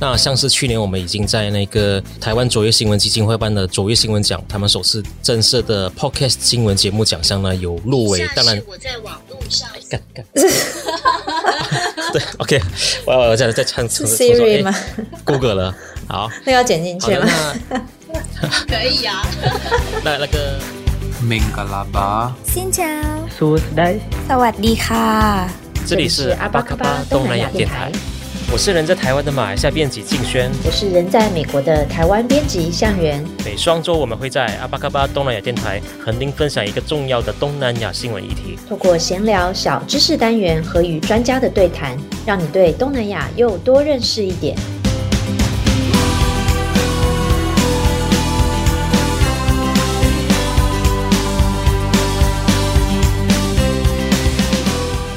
那像是去年我们已经在那个台湾卓越新闻基金会办的卓越新闻奖，他们首次正式的 Podcast 新闻节目奖项呢有入围。当然，我在网络上干干。对，OK，我我再再唱唱 Siri 吗？Google 了，好，那要剪进去吗？可以啊。那那个。明格拉巴，新疆，苏斯代，萨瓦迪卡，这里是阿巴卡巴东南亚电台，我是人在台湾的马来西亚编辑静轩，我是人在美国的台湾编辑向元。每双周我们会在阿巴卡巴东南亚电台和您分享一个重要的东南亚新闻议题，透过闲聊小知识单元和与专家的对谈，让你对东南亚又多认识一点。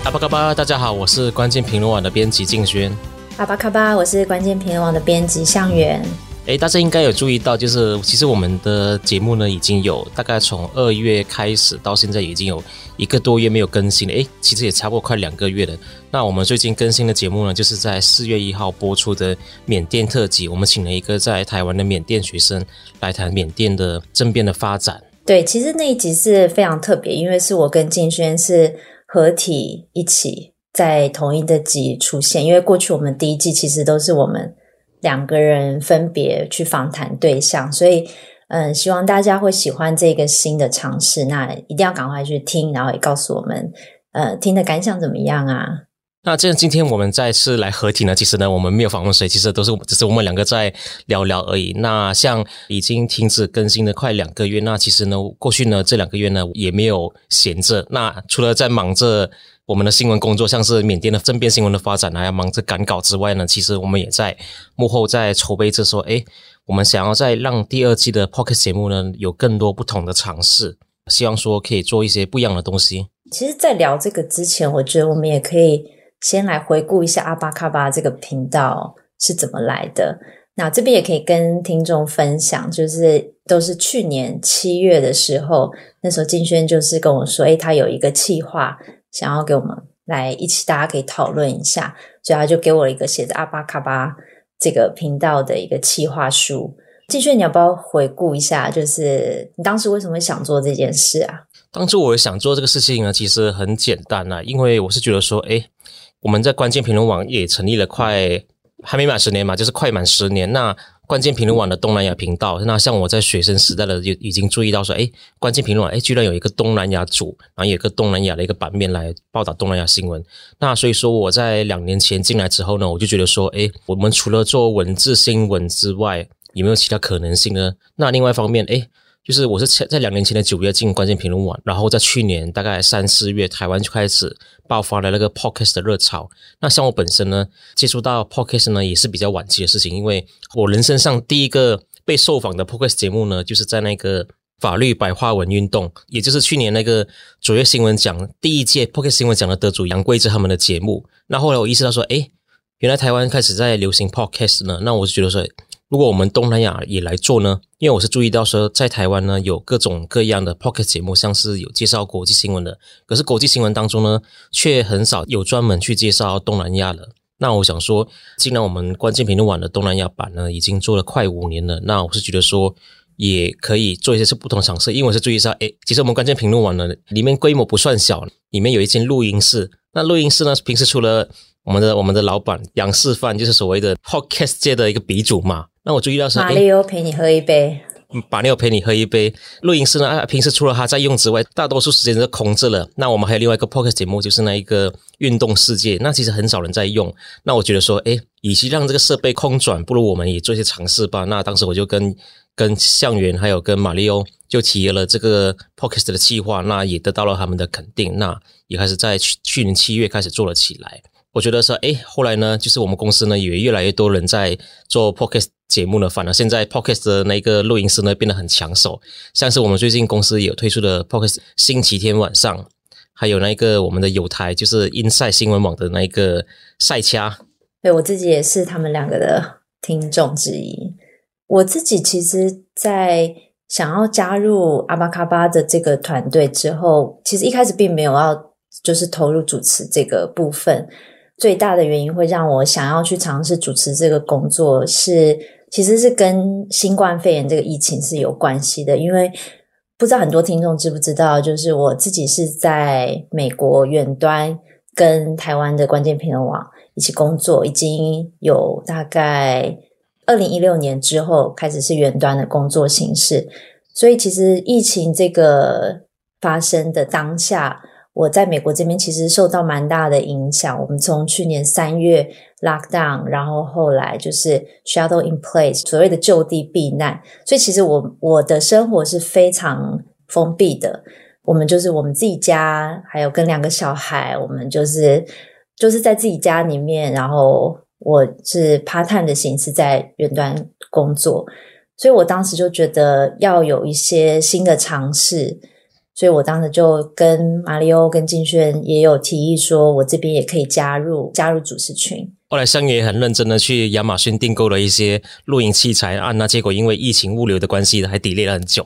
阿巴卡巴，大家好，我是关键评论网的编辑静轩。阿巴卡巴，我是关键评论网的编辑向元。诶，大家应该有注意到，就是其实我们的节目呢，已经有大概从二月开始到现在，已经有一个多月没有更新了。诶，其实也差不多快两个月了。那我们最近更新的节目呢，就是在四月一号播出的缅甸特辑。我们请了一个在台湾的缅甸学生来谈缅甸的政变的发展。对，其实那一集是非常特别，因为是我跟静轩是。合体一起在同一的集出现，因为过去我们第一季其实都是我们两个人分别去访谈对象，所以嗯，希望大家会喜欢这个新的尝试。那一定要赶快去听，然后也告诉我们，呃，听的感想怎么样啊？那这样，今天我们再次来合体呢？其实呢，我们没有访问谁，其实都是只是我们两个在聊聊而已。那像已经停止更新了快两个月，那其实呢，过去呢这两个月呢也没有闲着。那除了在忙着我们的新闻工作，像是缅甸的政变新闻的发展，还要忙着赶稿之外呢，其实我们也在幕后在筹备着说，诶，我们想要再让第二季的 Podcast 节目呢有更多不同的尝试，希望说可以做一些不一样的东西。其实，在聊这个之前，我觉得我们也可以。先来回顾一下阿巴卡巴这个频道是怎么来的。那这边也可以跟听众分享，就是都是去年七月的时候，那时候金轩就是跟我说，诶，他有一个企划，想要给我们来一起，大家可以讨论一下，所以他就给我一个写着阿巴卡巴这个频道的一个企划书。季轩，你要不要回顾一下，就是你当时为什么想做这件事啊？当初我想做这个事情呢，其实很简单啊，因为我是觉得说，诶。我们在关键评论网也成立了快还没满十年嘛，就是快满十年。那关键评论网的东南亚频道，那像我在学生时代的就已经注意到说，诶，关键评论网，诶，居然有一个东南亚组，然后有一个东南亚的一个版面来报道东南亚新闻。那所以说我在两年前进来之后呢，我就觉得说，诶，我们除了做文字新闻之外，有没有其他可能性呢？那另外一方面，诶。就是我是在两年前的九月进关键评论网，然后在去年大概三四月，台湾就开始爆发了那个 Podcast 的热潮。那像我本身呢，接触到 Podcast 呢也是比较晚期的事情，因为我人生上第一个被受访的 Podcast 节目呢，就是在那个法律白话文运动，也就是去年那个卓越新闻奖第一届 Podcast 新闻奖的得主杨贵枝他们的节目。那后来我意识到说，诶，原来台湾开始在流行 Podcast 呢，那我就觉得说。如果我们东南亚也来做呢？因为我是注意到说，在台湾呢有各种各样的 Podcast 节目，像是有介绍国际新闻的，可是国际新闻当中呢，却很少有专门去介绍东南亚的。那我想说，既然我们关键评论网的东南亚版呢，已经做了快五年了，那我是觉得说，也可以做一些是不同尝试。因为我是注意到，诶，其实我们关键评论网呢，里面规模不算小，里面有一间录音室。那录音室呢，平时除了我们的我们的老板杨世范，就是所谓的 Podcast 界的一个鼻祖嘛。那我注意到是马里欧陪你喝一杯，马里欧陪你喝一杯。录音室呢，啊平时除了他在用之外，大多数时间都空着了。那我们还有另外一个 podcast 节目，就是那一个运动世界。那其实很少人在用。那我觉得说，诶，与其让这个设备空转，不如我们也做一些尝试吧。那当时我就跟跟向元还有跟马里欧就提了这个 podcast 的计划，那也得到了他们的肯定。那也开始在去去年七月开始做了起来。我觉得说，诶，后来呢，就是我们公司呢，也越来越多人在做 podcast 节目呢。反而现在 podcast 的那个录音师呢，变得很抢手。像是我们最近公司有推出的 podcast 星期天晚上，还有那个我们的友台，就是 Inside 新闻网的那个赛掐。对，我自己也是他们两个的听众之一。我自己其实，在想要加入阿巴卡巴的这个团队之后，其实一开始并没有要就是投入主持这个部分。最大的原因会让我想要去尝试主持这个工作是，其实是跟新冠肺炎这个疫情是有关系的。因为不知道很多听众知不知道，就是我自己是在美国远端跟台湾的关键评论网一起工作，已经有大概二零一六年之后开始是远端的工作形式。所以其实疫情这个发生的当下，我在美国这边其实受到蛮大的影响。我们从去年三月 lockdown，然后后来就是 shelter in place，所谓的就地避难。所以其实我我的生活是非常封闭的。我们就是我们自己家，还有跟两个小孩，我们就是就是在自己家里面。然后我是 part time 的形式在远端工作。所以我当时就觉得要有一些新的尝试，所以我当时就跟马里欧跟金轩也有提议说，我这边也可以加入加入主持群。后来香也很认真的去亚马逊订购了一些录音器材啊，那结果因为疫情物流的关系，还 delay 了很久。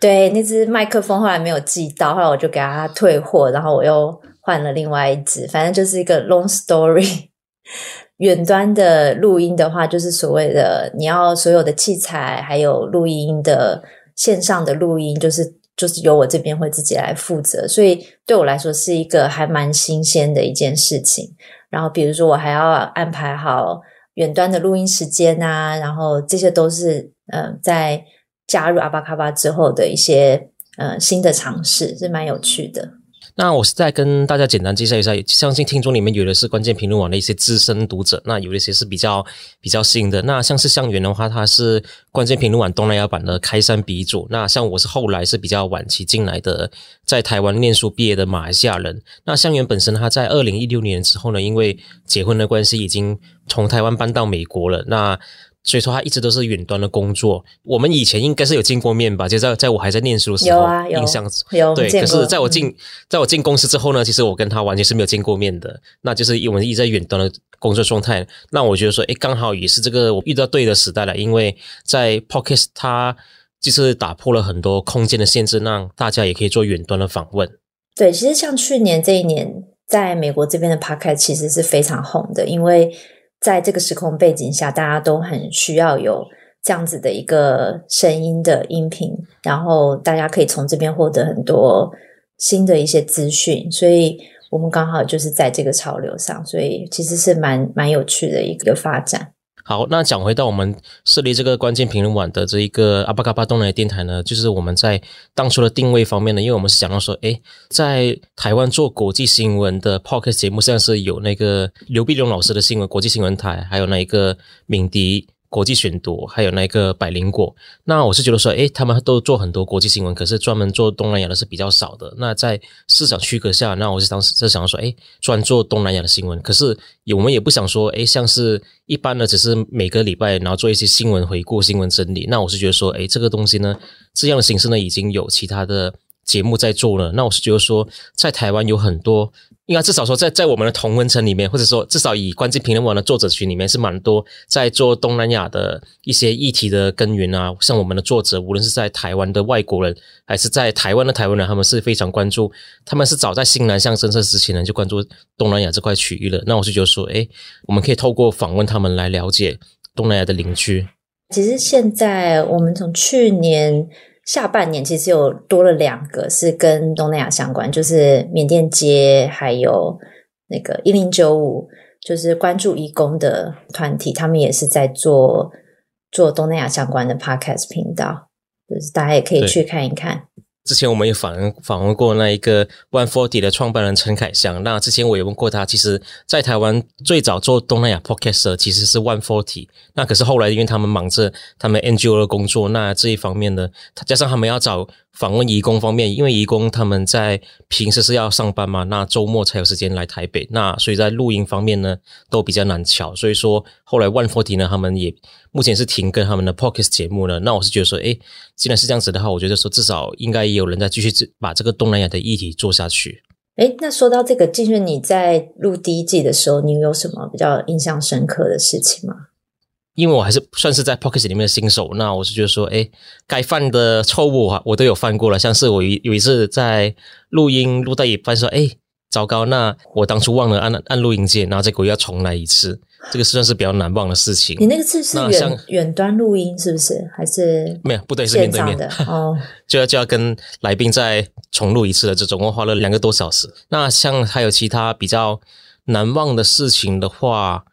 对，那只麦克风后来没有寄到，后来我就给他退货，然后我又换了另外一只，反正就是一个 long story。远端的录音的话，就是所谓的你要所有的器材，还有录音的线上的录音，就是就是由我这边会自己来负责，所以对我来说是一个还蛮新鲜的一件事情。然后比如说我还要安排好远端的录音时间啊，然后这些都是嗯在加入阿巴卡巴之后的一些呃新的尝试，是蛮有趣的。那我是再跟大家简单介绍一下，相信听众里面有的是关键评论网的一些资深读者，那有一些是比较比较新的。那像是向元的话，他是关键评论网东南亚版的开山鼻祖。那像我是后来是比较晚期进来的，在台湾念书毕业的马来西亚人。那向元本身他在二零一六年之后呢，因为结婚的关系，已经从台湾搬到美国了。那所以说他一直都是远端的工作。我们以前应该是有见过面吧？就在在我还在念书的时候，有啊，有印象有对。可是在我进在我进公司之后呢，其实我跟他完全是没有见过面的。那就是我们一直在远端的工作状态。那我觉得说，哎，刚好也是这个我遇到对的时代了，因为在 Pocket 它就是打破了很多空间的限制，让大家也可以做远端的访问。对，其实像去年这一年，在美国这边的 Pocket 其实是非常红的，因为。在这个时空背景下，大家都很需要有这样子的一个声音的音频，然后大家可以从这边获得很多新的一些资讯，所以我们刚好就是在这个潮流上，所以其实是蛮蛮有趣的一个发展。好，那讲回到我们设立这个关键评论网的这一个阿巴嘎巴东南电台呢，就是我们在当初的定位方面呢，因为我们是想到说，诶，在台湾做国际新闻的 p o c k e t 节目，像是有那个刘碧荣老师的新闻国际新闻台，还有那一个敏迪。国际选读，还有那个百灵果，那我是觉得说，诶，他们都做很多国际新闻，可是专门做东南亚的是比较少的。那在市场区隔下，那我是当时就想说，诶，专做东南亚的新闻。可是我们也不想说，诶，像是一般的，只是每个礼拜然后做一些新闻回顾、新闻整理。那我是觉得说，诶，这个东西呢，这样的形式呢，已经有其他的节目在做了。那我是觉得说，在台湾有很多。应该至少说在，在我们的同温层里面，或者说至少以关键评论网的作者群里面，是蛮多在做东南亚的一些议题的耕耘啊。像我们的作者，无论是在台湾的外国人，还是在台湾的台湾人，他们是非常关注。他们是早在新南向政策之前呢，就关注东南亚这块区域了。那我是觉得说，诶，我们可以透过访问他们来了解东南亚的邻居。其实现在我们从去年。下半年其实有多了两个是跟东南亚相关，就是缅甸街，还有那个一零九五，就是关注义工的团体，他们也是在做做东南亚相关的 podcast 频道，就是大家也可以去看一看。之前我们也访访问过那一个 One Forty 的创办人陈凯翔。那之前我也问过他，其实，在台湾最早做东南亚 Podcast 的其实是 One Forty。那可是后来，因为他们忙着他们 NGO 的工作，那这一方面呢，加上他们要找。访问移工方面，因为移工他们在平时是要上班嘛，那周末才有时间来台北，那所以在录音方面呢都比较难巧。所以说后来 One Forty 呢，他们也目前是停更他们的 Podcast 节目了。那我是觉得说，诶，既然是这样子的话，我觉得说至少应该也有人在继续把这个东南亚的议题做下去。诶，那说到这个，静轩你在录第一季的时候，你有什么比较印象深刻的事情吗？因为我还是算是在 Pocket 里面的新手，那我是觉得说，哎，该犯的错误啊，我都有犯过了。像是我有有一次在录音录到一半说，哎，糟糕，那我当初忘了按按录音键，然后结果要重来一次，这个算是比较难忘的事情。你那个次是远远端录音是不是？还是没有？不对，是面对面的 哦。就要就要跟来宾再重录一次的，这总共花了两个多小时。那像还有其他比较难忘的事情的话，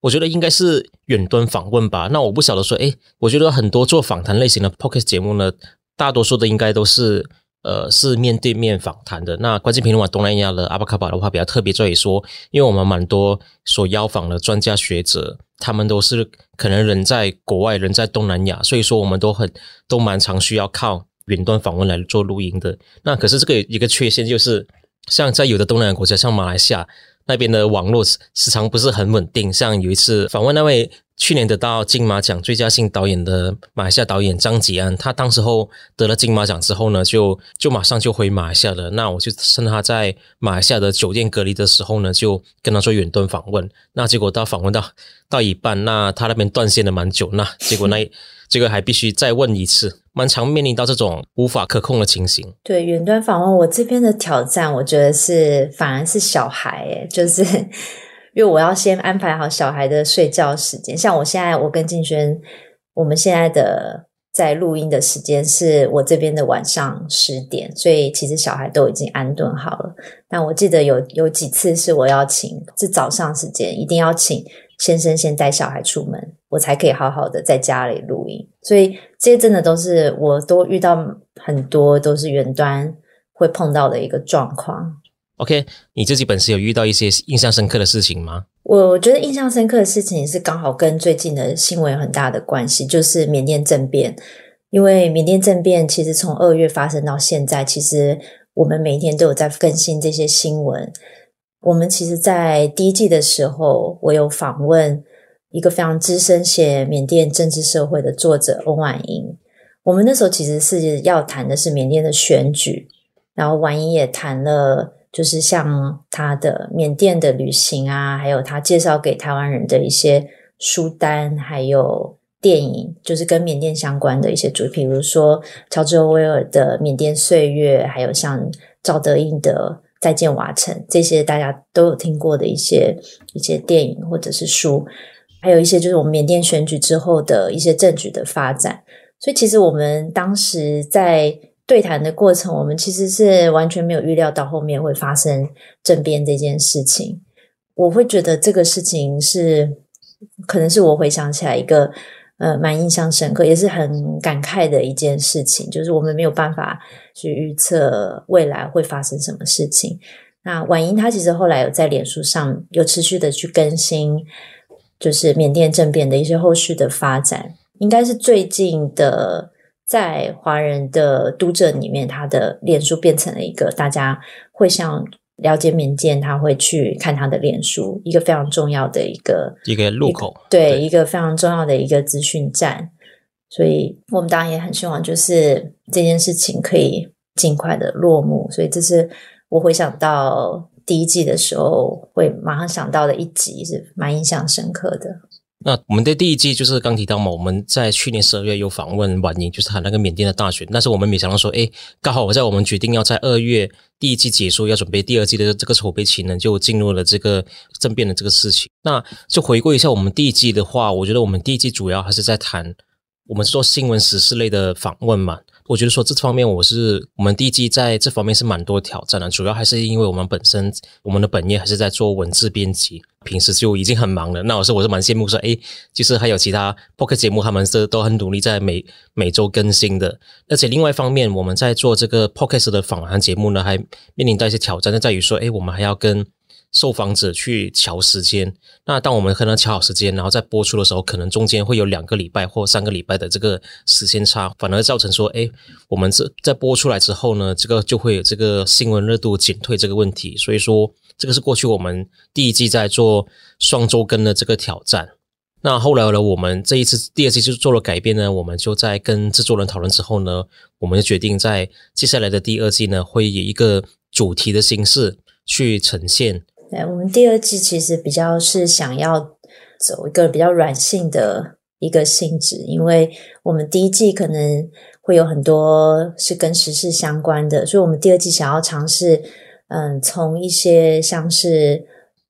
我觉得应该是远端访问吧。那我不晓得说，诶，我觉得很多做访谈类型的 Podcast 节目呢，大多数的应该都是。呃，是面对面访谈的。那关键评论网东南亚的阿巴卡巴的话，比较特别在于说，因为我们蛮多所邀访的专家学者，他们都是可能人在国外，人在东南亚，所以说我们都很都蛮常需要靠远端访问来做录音的。那可是这个一个缺陷就是，像在有的东南亚国家，像马来西亚那边的网络时常不是很稳定。像有一次访问那位。去年得到金马奖最佳新导演的马来西亚导演张吉安，他当时候得了金马奖之后呢，就就马上就回马来西亚了。那我就趁他在马来西亚的酒店隔离的时候呢，就跟他说远端访问。那结果到访问到到一半，那他那边断线了蛮久，那结果 那这个还必须再问一次，蛮常面临到这种无法可控的情形。对，远端访问，我这边的挑战，我觉得是反而是小孩，诶就是。因为我要先安排好小孩的睡觉时间，像我现在，我跟静轩，我们现在的在录音的时间是我这边的晚上十点，所以其实小孩都已经安顿好了。但我记得有有几次是我要请，是早上时间，一定要请先生先带小孩出门，我才可以好好的在家里录音。所以这些真的都是我都遇到很多都是远端会碰到的一个状况。OK，你自己本身有遇到一些印象深刻的事情吗？我觉得印象深刻的事情是刚好跟最近的新闻有很大的关系，就是缅甸政变。因为缅甸政变其实从二月发生到现在，其实我们每一天都有在更新这些新闻。我们其实，在第一季的时候，我有访问一个非常资深写缅甸政治社会的作者翁婉莹。我们那时候其实是要谈的是缅甸的选举，然后婉莹也谈了。就是像他的缅甸的旅行啊，还有他介绍给台湾人的一些书单，还有电影，就是跟缅甸相关的一些主题，比如说乔治·威尔的《缅甸岁月》，还有像赵德胤的《再见瓦城》，这些大家都有听过的一些一些电影或者是书，还有一些就是我们缅甸选举之后的一些政局的发展。所以其实我们当时在。对谈的过程，我们其实是完全没有预料到后面会发生政变这件事情。我会觉得这个事情是，可能是我回想起来一个呃蛮印象深刻，也是很感慨的一件事情。就是我们没有办法去预测未来会发生什么事情。那婉莹她其实后来有在脸书上有持续的去更新，就是缅甸政变的一些后续的发展，应该是最近的。在华人的读者里面，他的脸书变成了一个大家会想了解缅甸，他会去看他的脸书，一个非常重要的一个一个入口，对，对，一个非常重要的一个资讯站。所以我们当然也很希望，就是这件事情可以尽快的落幕。所以这是我回想到第一季的时候，会马上想到的一集，是蛮印象深刻的。那我们的第一季就是刚提到嘛，我们在去年十二月有访问婉莹，就是谈那个缅甸的大选。但是我们没想到说，哎，刚好我在我们决定要在二月第一季结束，要准备第二季的这个筹备期呢，就进入了这个政变的这个事情。那就回顾一下我们第一季的话，我觉得我们第一季主要还是在谈我们是做新闻时事类的访问嘛。我觉得说这方面，我是我们第一季在这方面是蛮多挑战的，主要还是因为我们本身我们的本业还是在做文字编辑，平时就已经很忙了。那我说我是蛮羡慕说，诶，其实还有其他 podcast 节目，他们是都很努力在每每周更新的。而且另外一方面，我们在做这个 podcast 的访谈节目呢，还面临到一些挑战，就在于说，诶，我们还要跟受访者去瞧时间，那当我们可能乔好时间，然后在播出的时候，可能中间会有两个礼拜或三个礼拜的这个时间差，反而造成说，哎，我们这在播出来之后呢，这个就会有这个新闻热度减退这个问题。所以说，这个是过去我们第一季在做双周更的这个挑战。那后来呢，我们这一次第二季就做了改变呢，我们就在跟制作人讨论之后呢，我们就决定在接下来的第二季呢，会以一个主题的形式去呈现。对，我们第二季其实比较是想要走一个比较软性的一个性质，因为我们第一季可能会有很多是跟时事相关的，所以我们第二季想要尝试嗯，从一些像是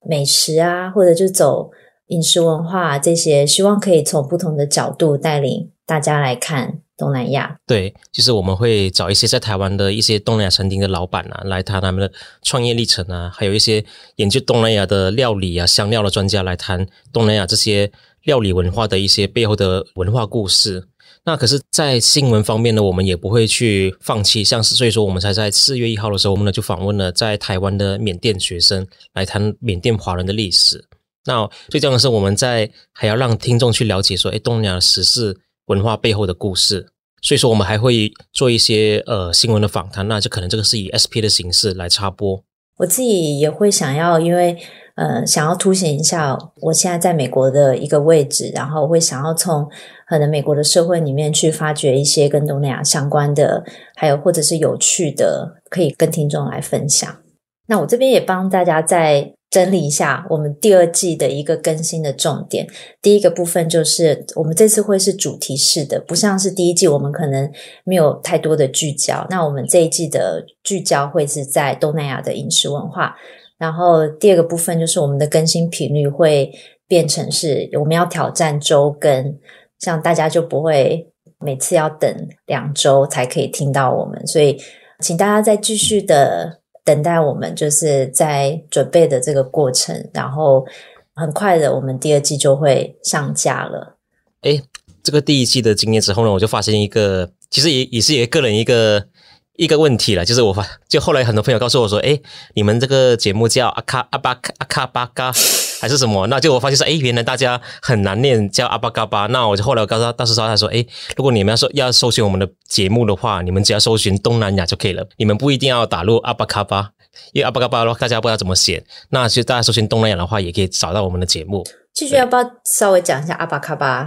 美食啊，或者就走饮食文化这些，希望可以从不同的角度带领大家来看。东南亚。对，就是我们会找一些在台湾的一些东南亚餐厅的老板啊，来谈他们的创业历程啊，还有一些研究东南亚的料理啊、香料的专家来谈东南亚这些料理文化的一些背后的文化故事。那可是，在新闻方面呢，我们也不会去放弃。像是所以说，我们才在四月一号的时候，我们呢就访问了在台湾的缅甸学生，来谈缅甸华人的历史。那最重要的是，我们在还要让听众去了解说，哎，东南亚的时事文化背后的故事。所以说，我们还会做一些呃新闻的访谈。那就可能这个是以 SP 的形式来插播。我自己也会想要，因为呃，想要凸显一下我现在在美国的一个位置，然后我会想要从。可能美国的社会里面去发掘一些跟东南亚相关的，还有或者是有趣的，可以跟听众来分享。那我这边也帮大家再整理一下我们第二季的一个更新的重点。第一个部分就是我们这次会是主题式的，不像是第一季我们可能没有太多的聚焦。那我们这一季的聚焦会是在东南亚的饮食文化。然后第二个部分就是我们的更新频率会变成是我们要挑战周更。这样大家就不会每次要等两周才可以听到我们，所以请大家再继续的等待我们，就是在准备的这个过程，然后很快的我们第二季就会上架了。哎，这个第一季的经验之后呢，我就发现一个，其实也也是一个人一个一个问题了，就是我发就后来很多朋友告诉我说，诶，你们这个节目叫阿卡阿巴阿卡巴嘎。还是什么？那就我发现说，哎，原来大家很难念，叫阿巴嘎巴。那我就后来我告诉他，当时说他说，哎，如果你们要说要搜寻我们的节目的话，你们只要搜寻东南亚就可以了，你们不一定要打入阿巴嘎巴，因为阿巴嘎巴的话大家不知道怎么写。那其实大家搜寻东南亚的话，也可以找到我们的节目。继续要不要稍微讲一下阿巴嘎巴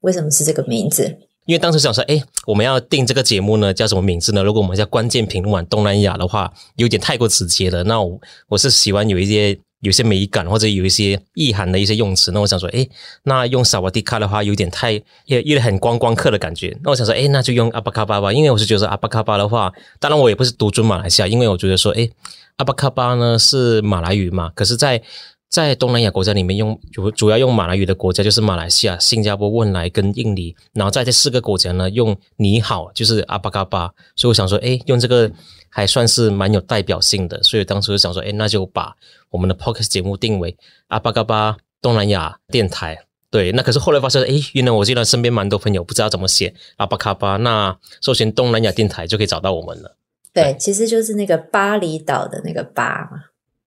为什么是这个名字？因为当时想说，哎，我们要定这个节目呢，叫什么名字呢？如果我们叫关键评论网东南亚的话，有点太过直接了。那我我是喜欢有一些。有些美感或者有一些意涵的一些用词，那我想说，诶，那用萨瓦迪卡的话有点太也也很观光客的感觉。那我想说，诶，那就用阿巴卡巴吧，因为我是觉得阿巴卡巴的话，当然我也不是独尊马来西亚，因为我觉得说，诶，阿巴卡巴呢是马来语嘛，可是在在东南亚国家里面用主主要用马来语的国家就是马来西亚、新加坡、汶莱跟印尼，然后在这四个国家呢用你好就是阿巴嘎巴，所以我想说，哎，用这个。还算是蛮有代表性的，所以当时就想说，哎，那就把我们的 Podcast 节目定为阿巴嘎巴东南亚电台。对，那可是后来发现，哎，原来我竟然身边蛮多朋友不知道怎么写阿巴嘎巴，那搜寻东南亚电台就可以找到我们了。对，对其实就是那个巴厘岛的那个巴嘛。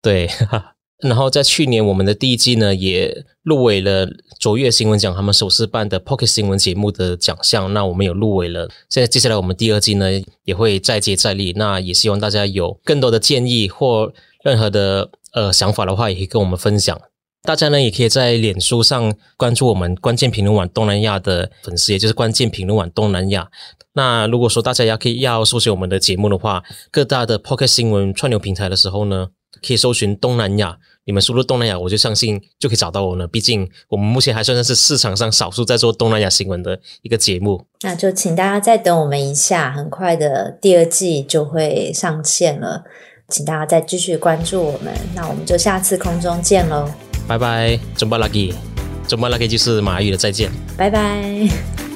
对。哈 哈然后在去年，我们的第一季呢也入围了卓越新闻奖他们首次办的 Pocket 新闻节目的奖项。那我们有入围了。现在接下来我们第二季呢也会再接再厉。那也希望大家有更多的建议或任何的呃想法的话，也可以跟我们分享。大家呢也可以在脸书上关注我们关键评论网东南亚的粉丝，也就是关键评论网东南亚。那如果说大家要可以要搜寻我们的节目的话，各大的 Pocket 新闻串流平台的时候呢，可以搜寻东南亚。你们输入东南亚，我就相信就可以找到我呢。毕竟我们目前还算是市场上少数在做东南亚新闻的一个节目。那就请大家再等我们一下，很快的第二季就会上线了，请大家再继续关注我们。那我们就下次空中见喽，拜拜，Jumpa lagi，Jumpa lagi 就是马来语的再见，拜拜。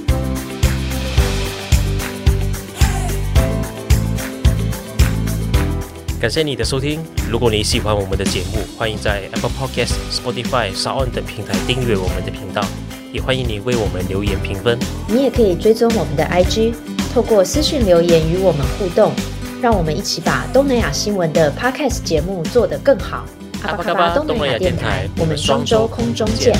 感谢你的收听。如果你喜欢我们的节目，欢迎在 Apple Podcast、Spotify、SoundOn 等平台订阅我们的频道，也欢迎你为我们留言评分。你也可以追踪我们的 IG，透过私讯留言与我们互动，让我们一起把东南亚新闻的 Podcast 节目做得更好。阿巴卡巴东南亚电台，我们双周空中见。